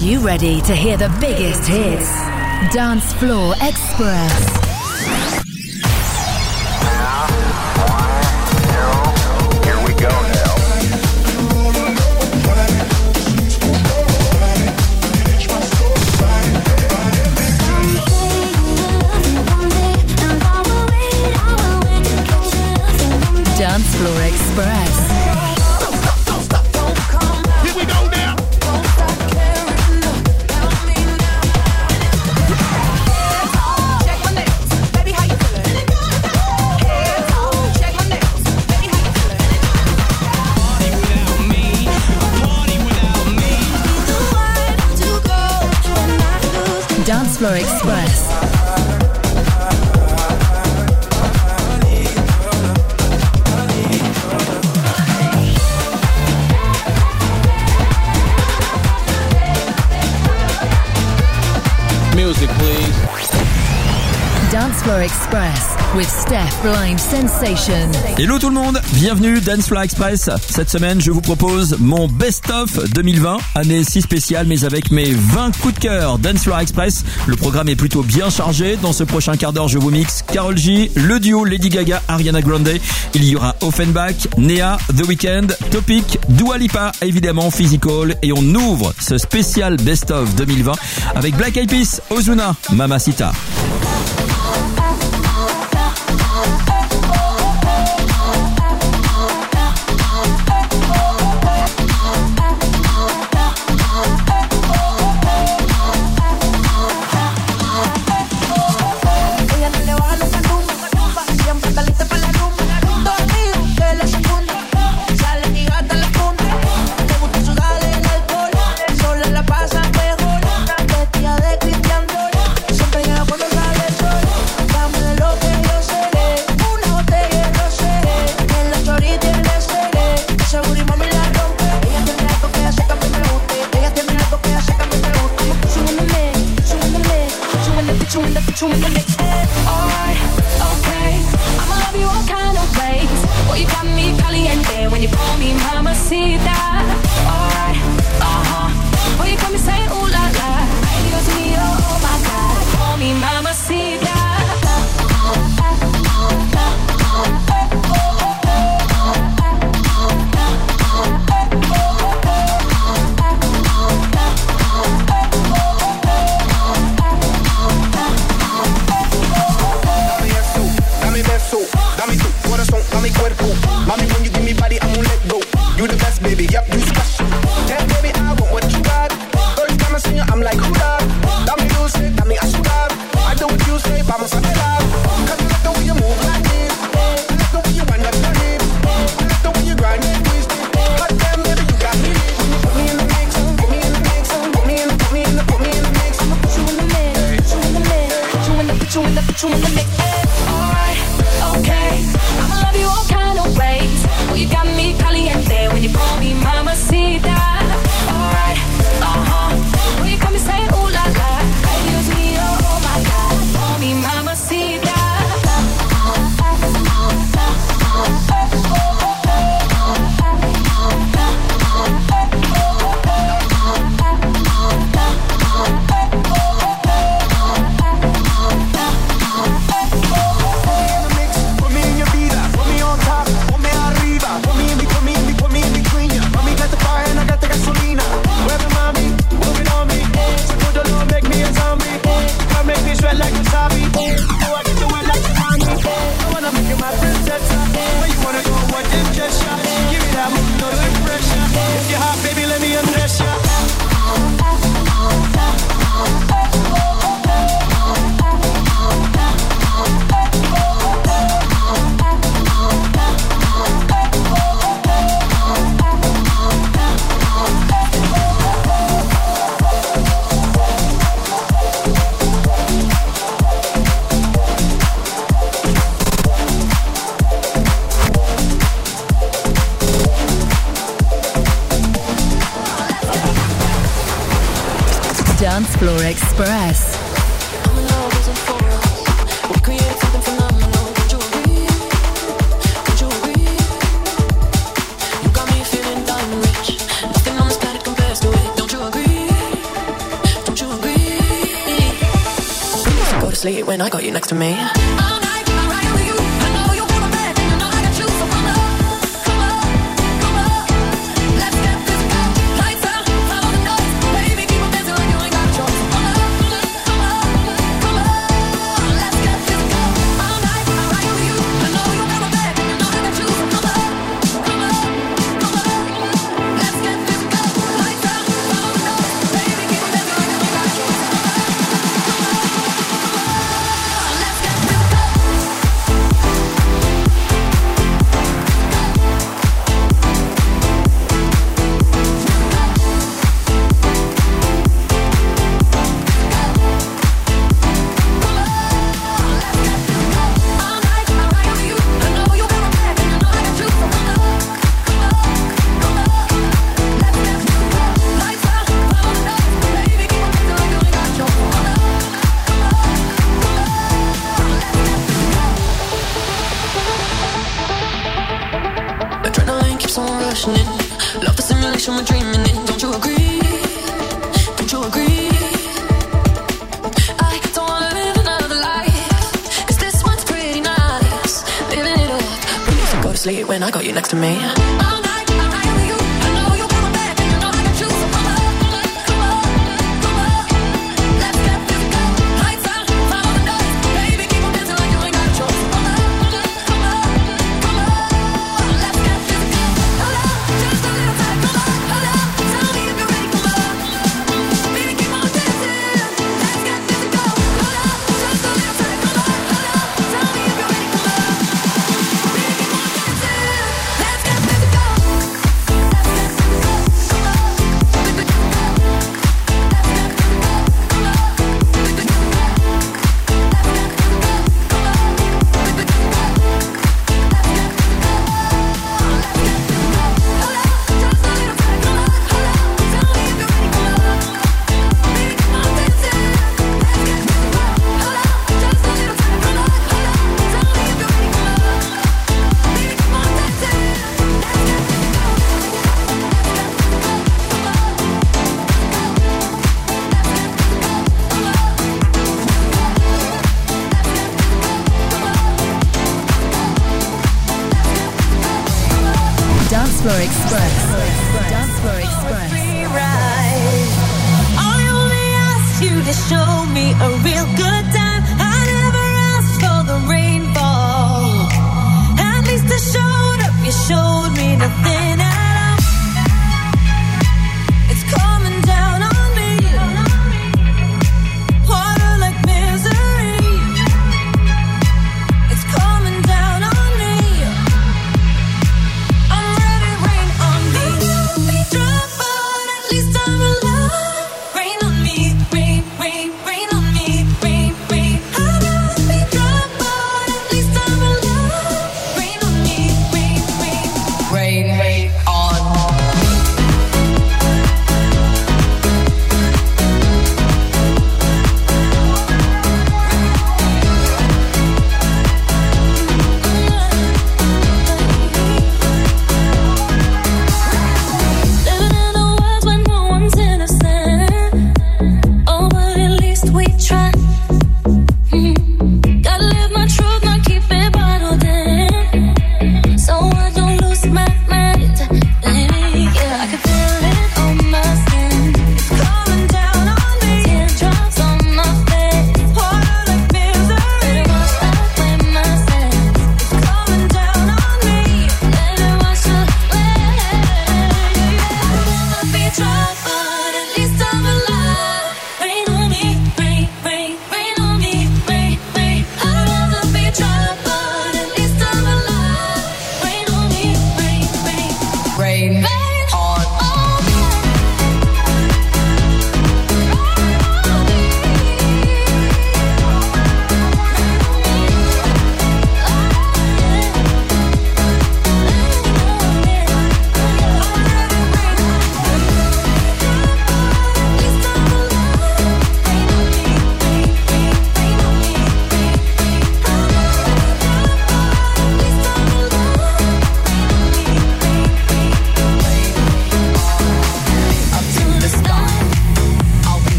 you ready to hear the biggest hits? Dance Floor Express. Dancefloor Express. Music, please. Dancefloor Express. with Steph Blind Sensation. Hello tout le monde, bienvenue Dance Fly Express. Cette semaine, je vous propose mon Best of 2020, année si spéciale, mais avec mes 20 coups de cœur Dance Fly Express. Le programme est plutôt bien chargé. Dans ce prochain quart d'heure, je vous mixe Carol G, le duo Lady Gaga, Ariana Grande. Il y aura Offenbach, Nea, The Weeknd, Topic, Dua Lipa, évidemment Physical. Et on ouvre ce spécial Best of 2020 avec Black Eyed Peas, Ozuna, Mamacita. To me.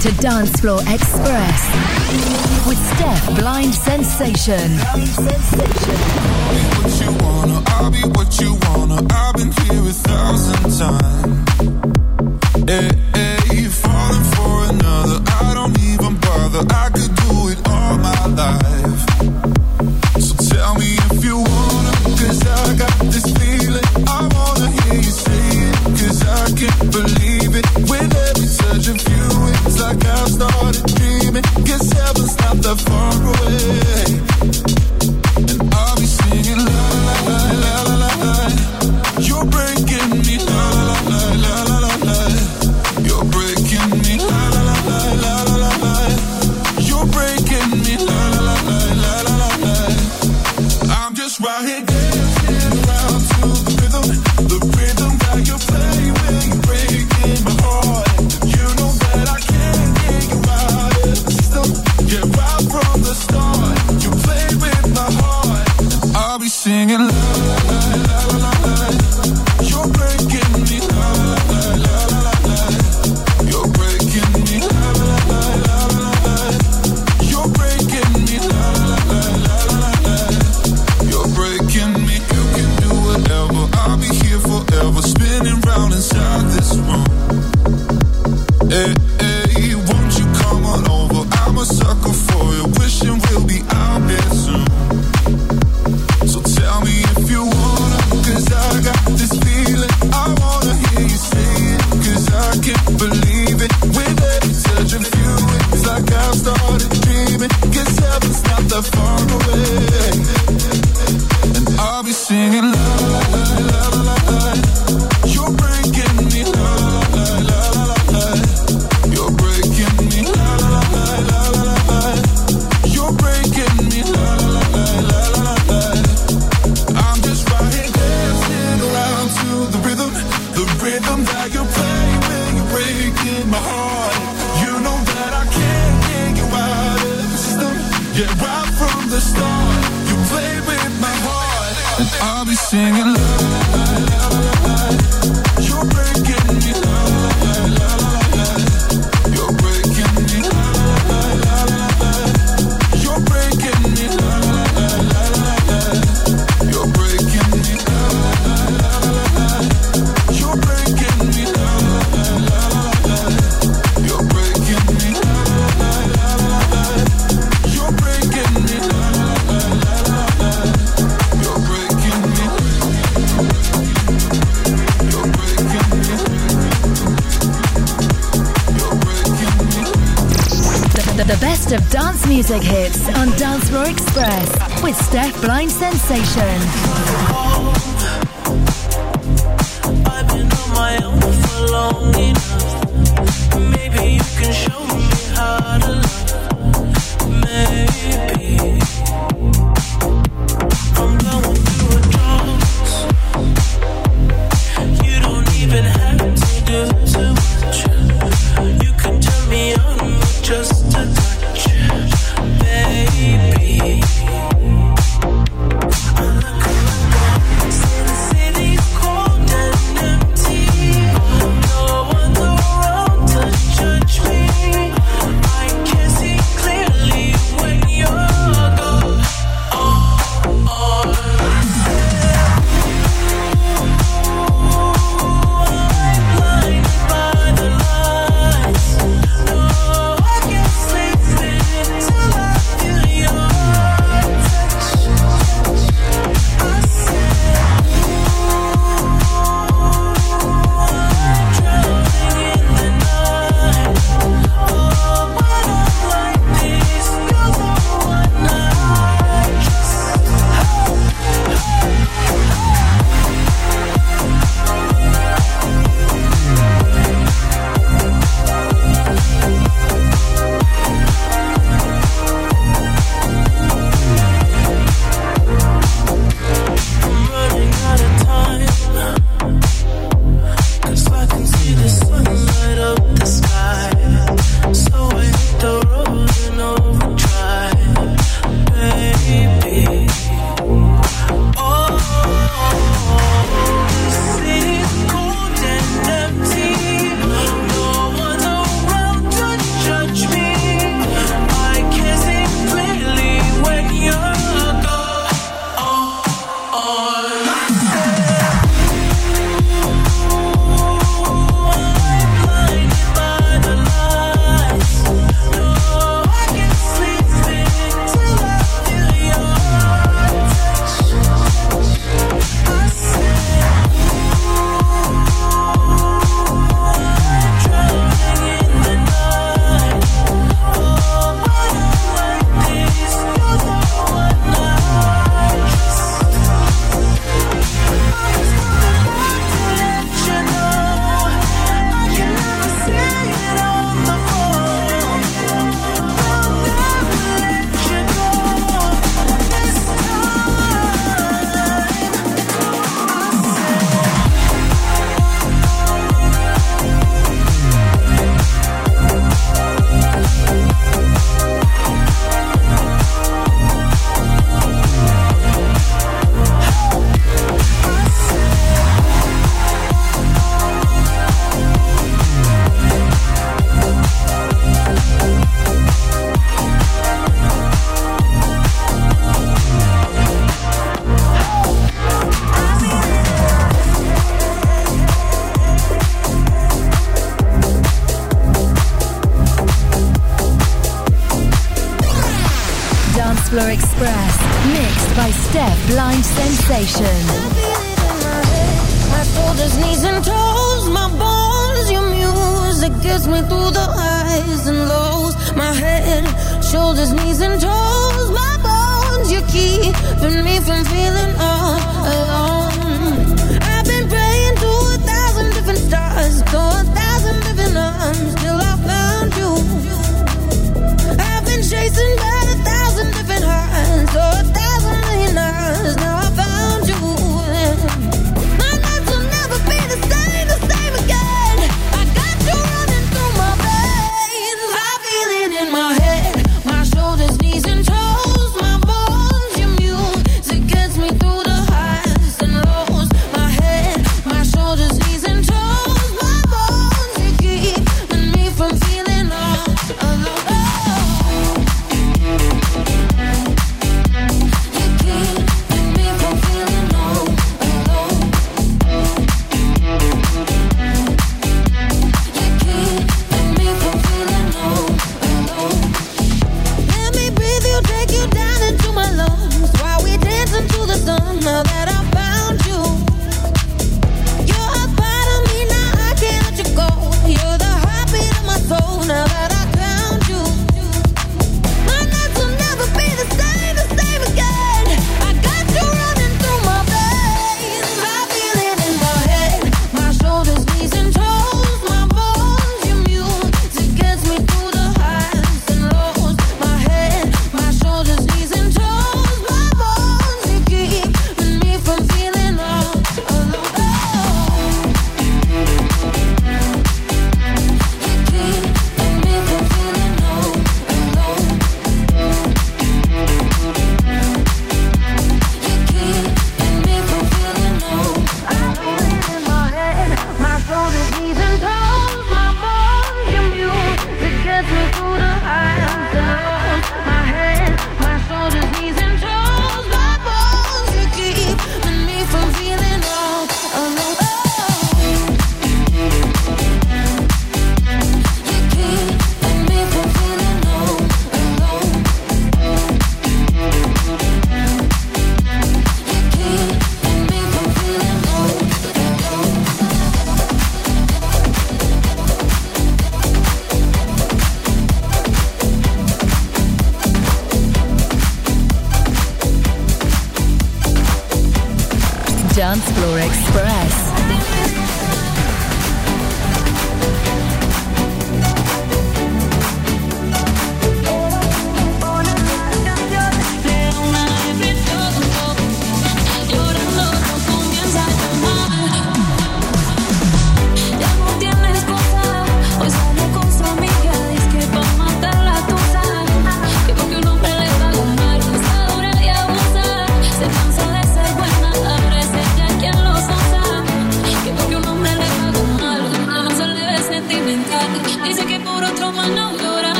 to dance floor Express with Steph Blind Sensation. Blind Sensation. Be what you wanna, I'll be what you wanna. I've been here a thousand times. With every touch of you, it's like I've started dreaming. Guess heaven's not that far away. play with my heart, and I'll be singing. love. la, la. music hits on Dance Floor Express with Steph Blind Sensation.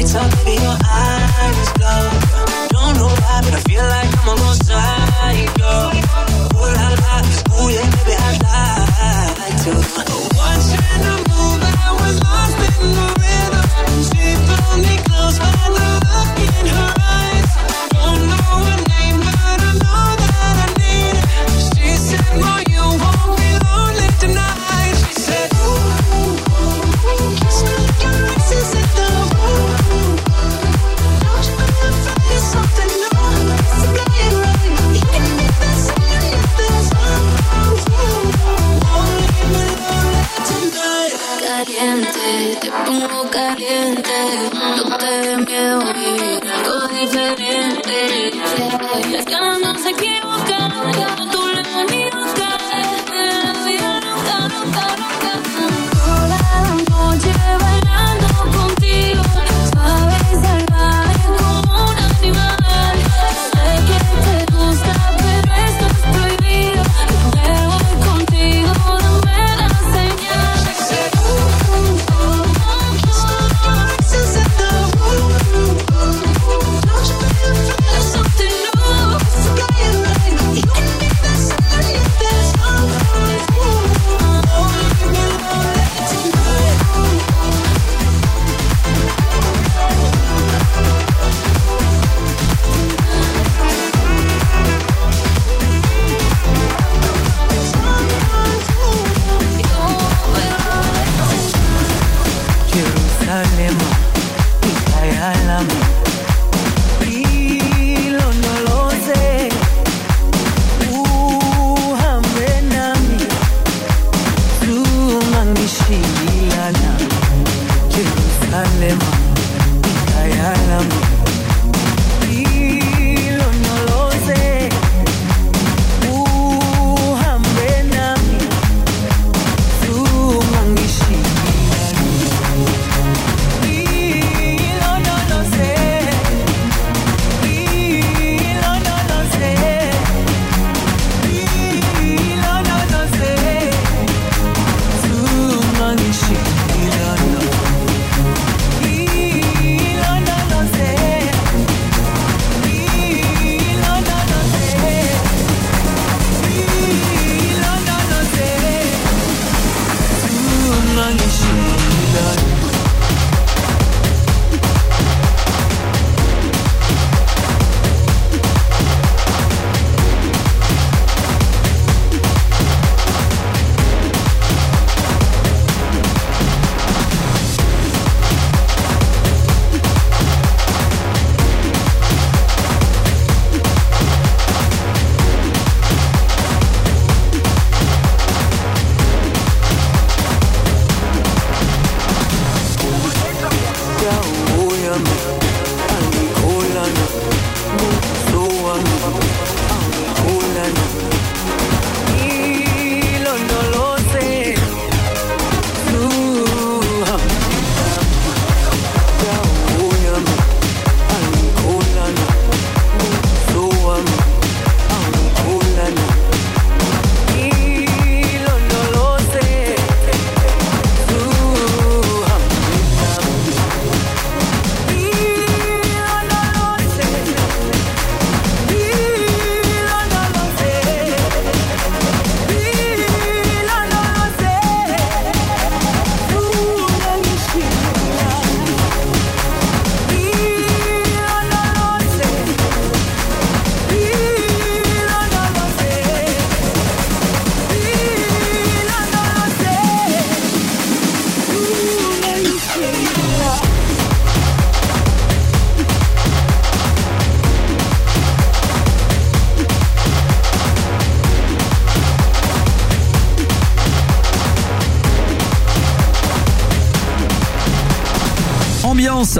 lights up in your eyes.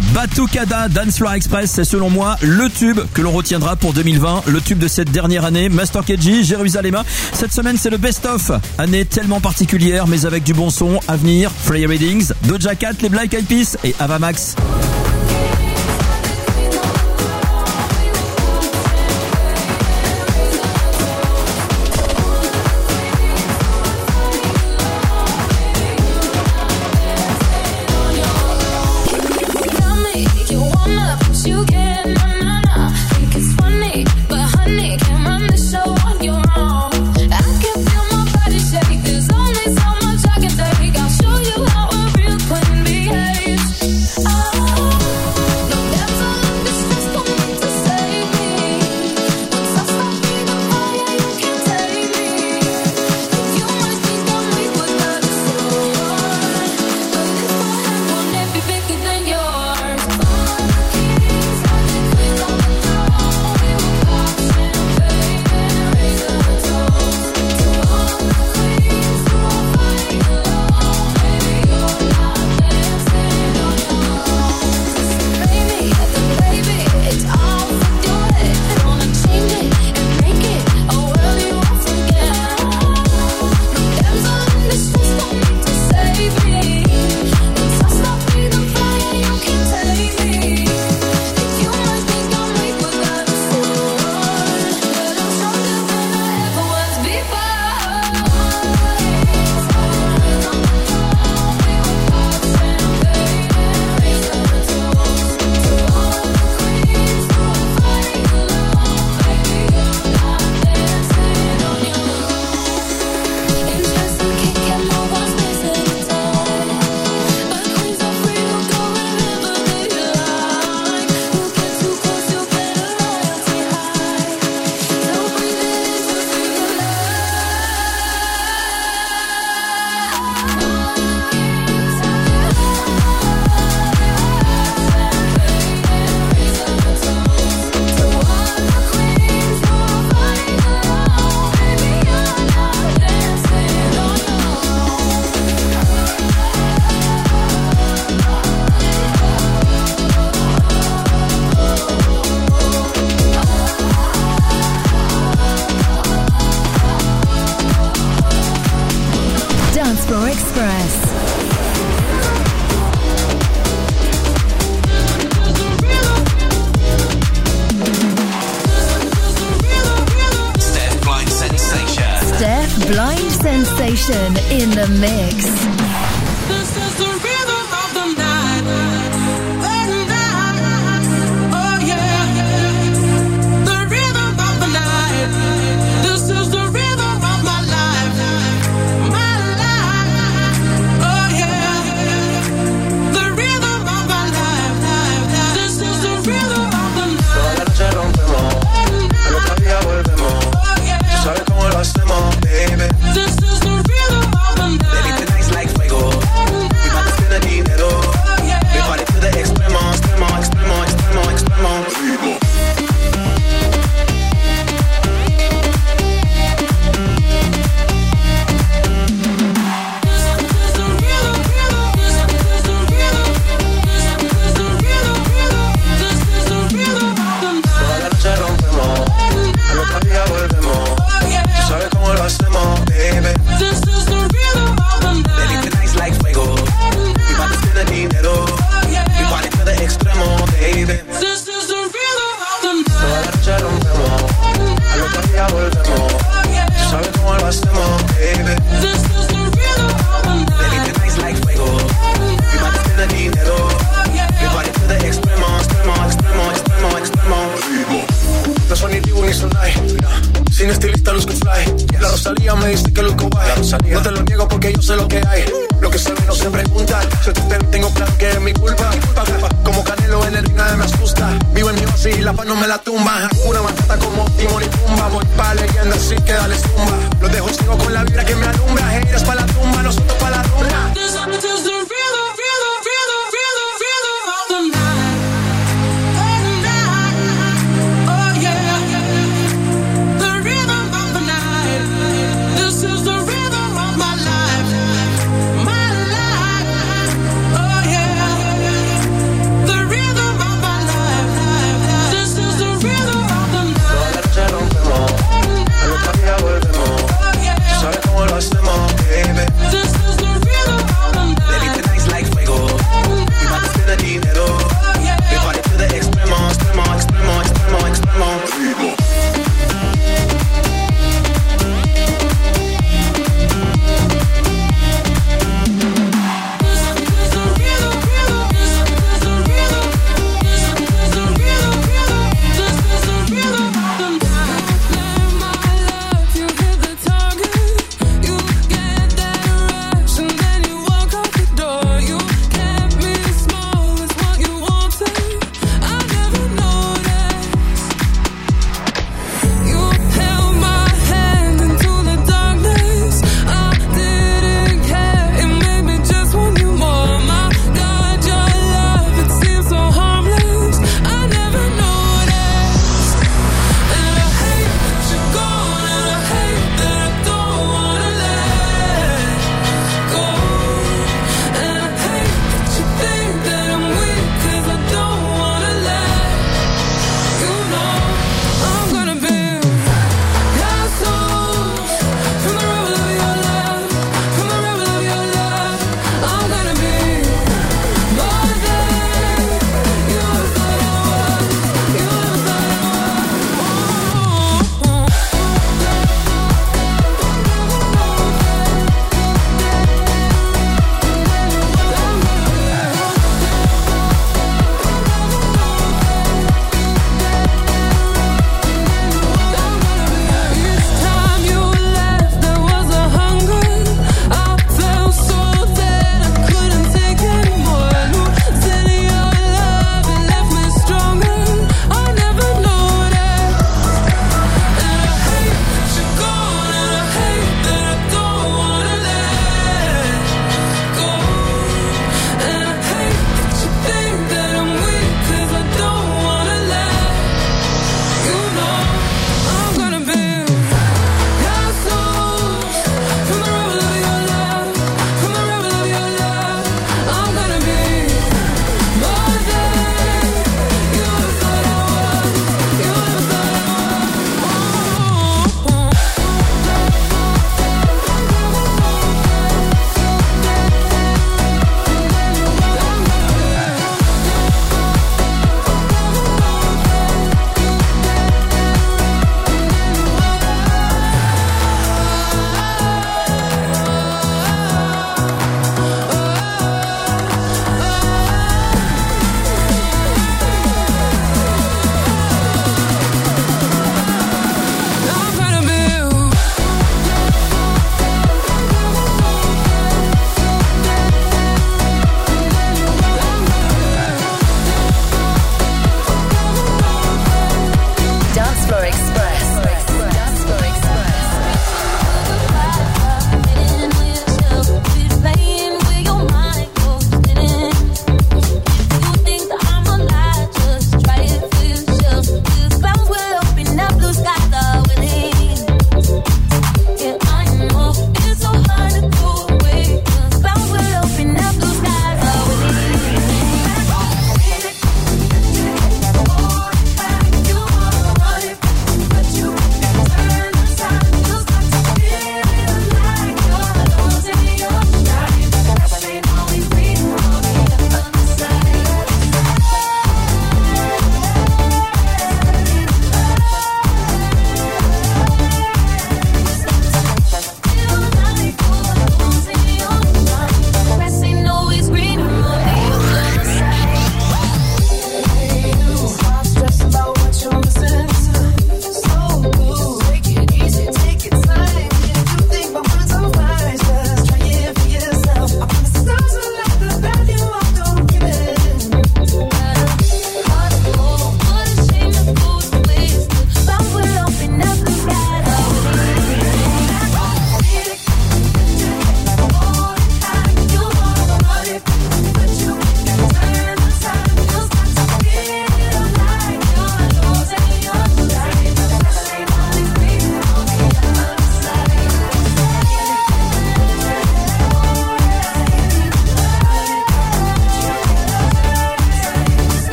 Batucada Dance Floor Express, c'est selon moi le tube que l'on retiendra pour 2020, le tube de cette dernière année, Master KG, Jérusalema. Cette semaine, c'est le best-of, année tellement particulière, mais avec du bon son, Avenir, Free Readings, Doja Cat, les Black Eyed Peas et Avamax. Max.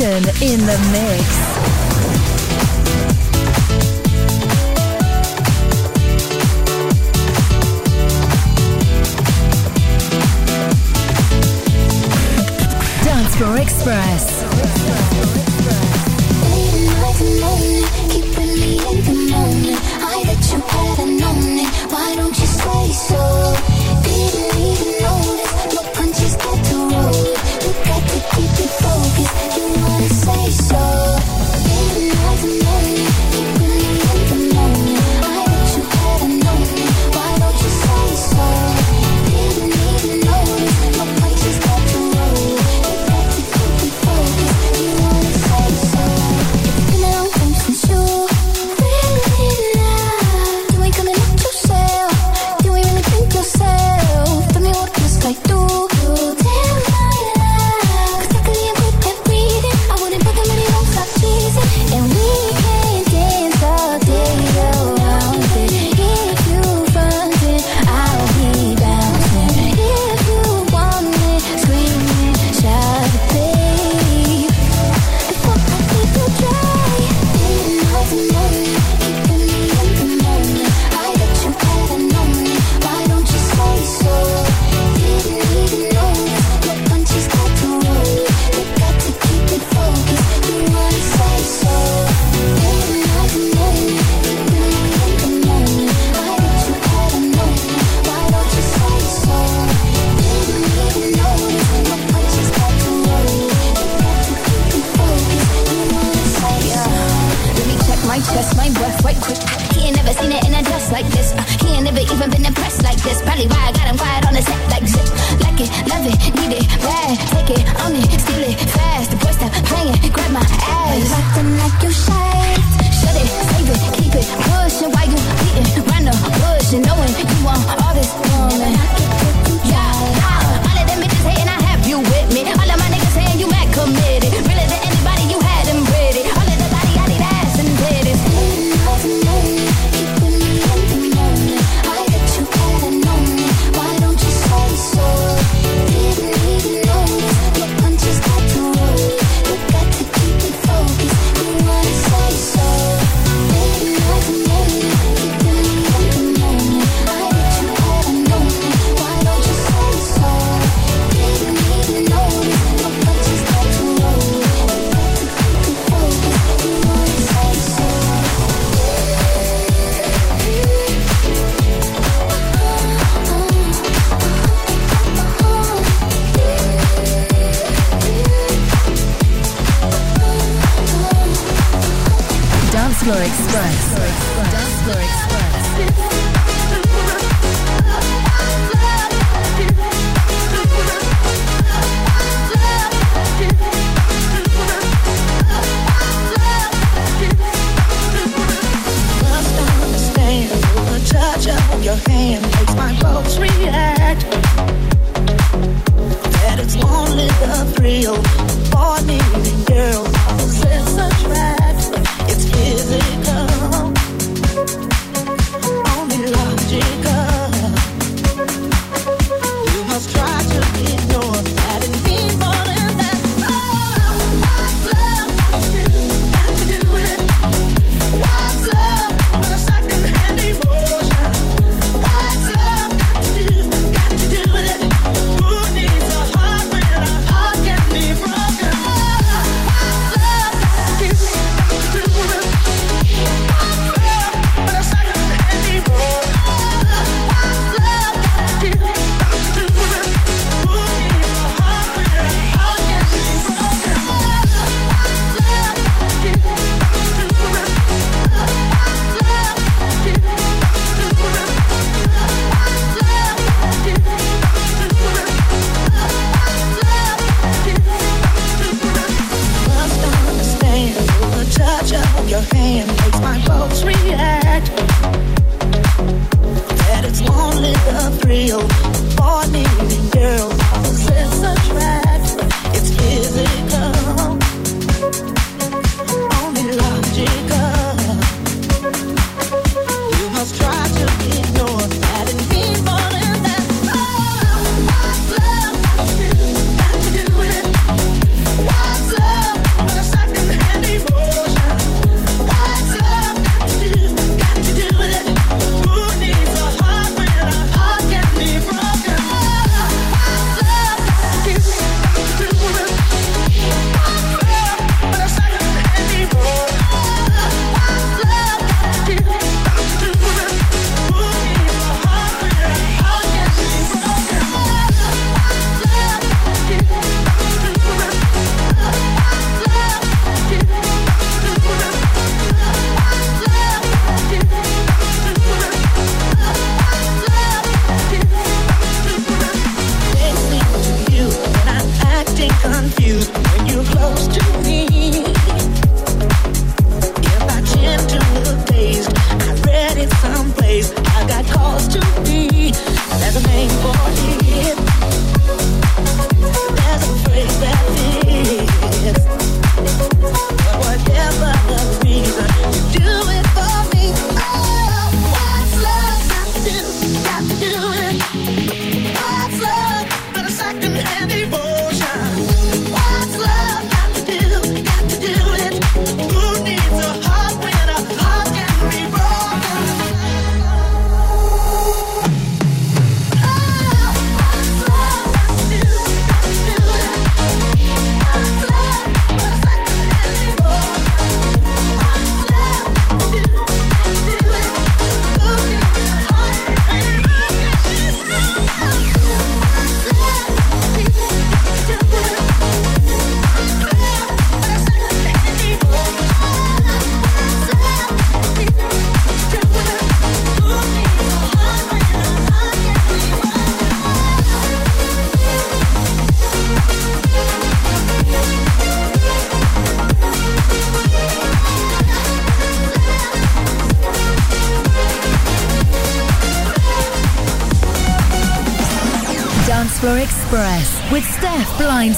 In the mix.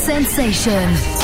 Sensation.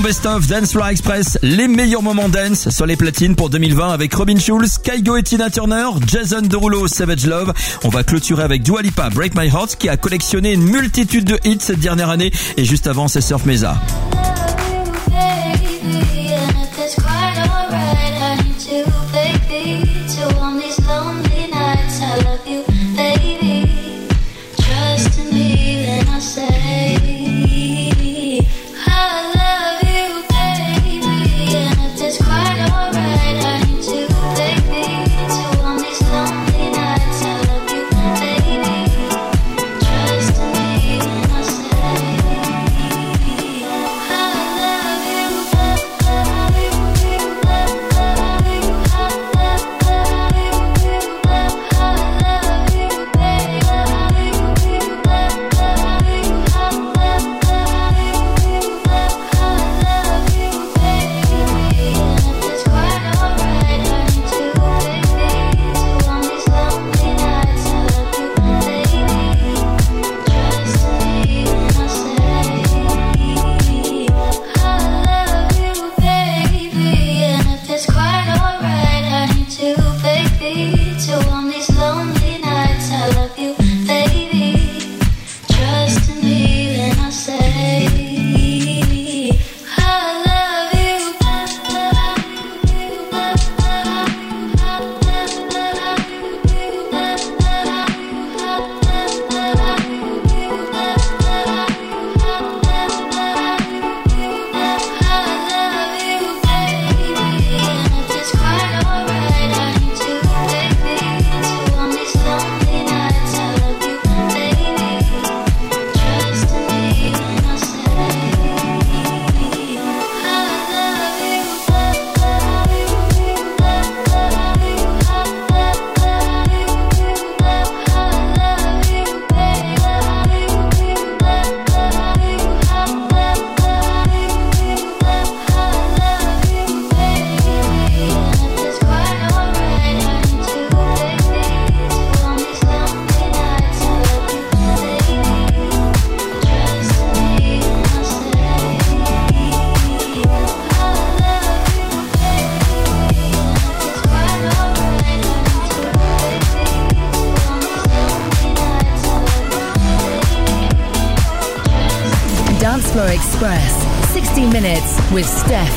best-of Dance Floor Express, les meilleurs moments dance sur les platines pour 2020 avec Robin Schulz, Kaigo et Tina Turner, Jason Derulo, Savage Love. On va clôturer avec Dualipa Break My Heart, qui a collectionné une multitude de hits cette dernière année et juste avant c'est Surf Mesa.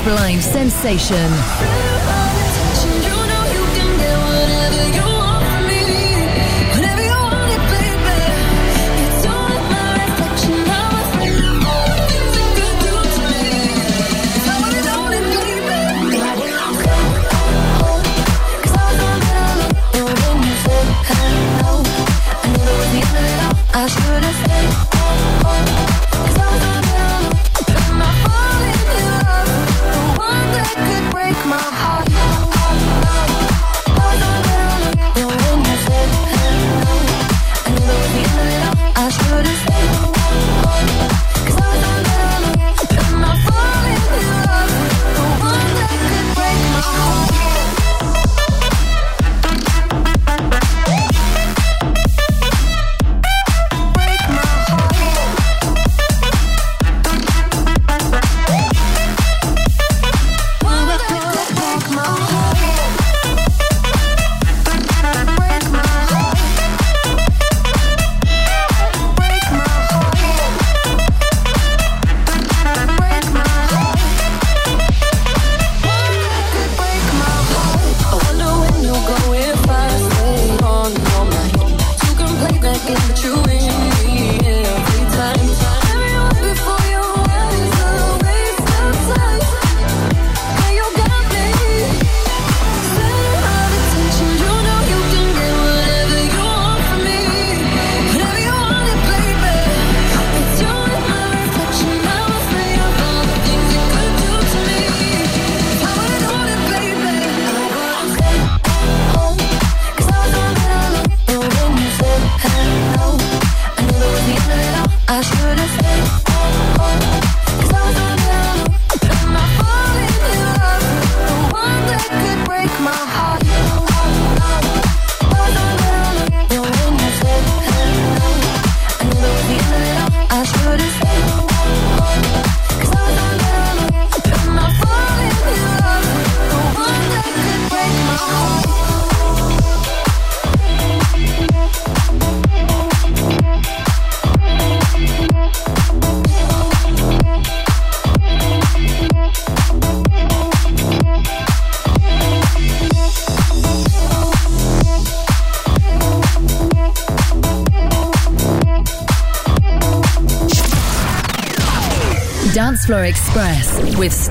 Blind sensation.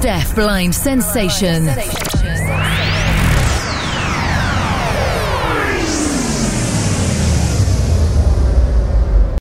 Steph Blind Sensation.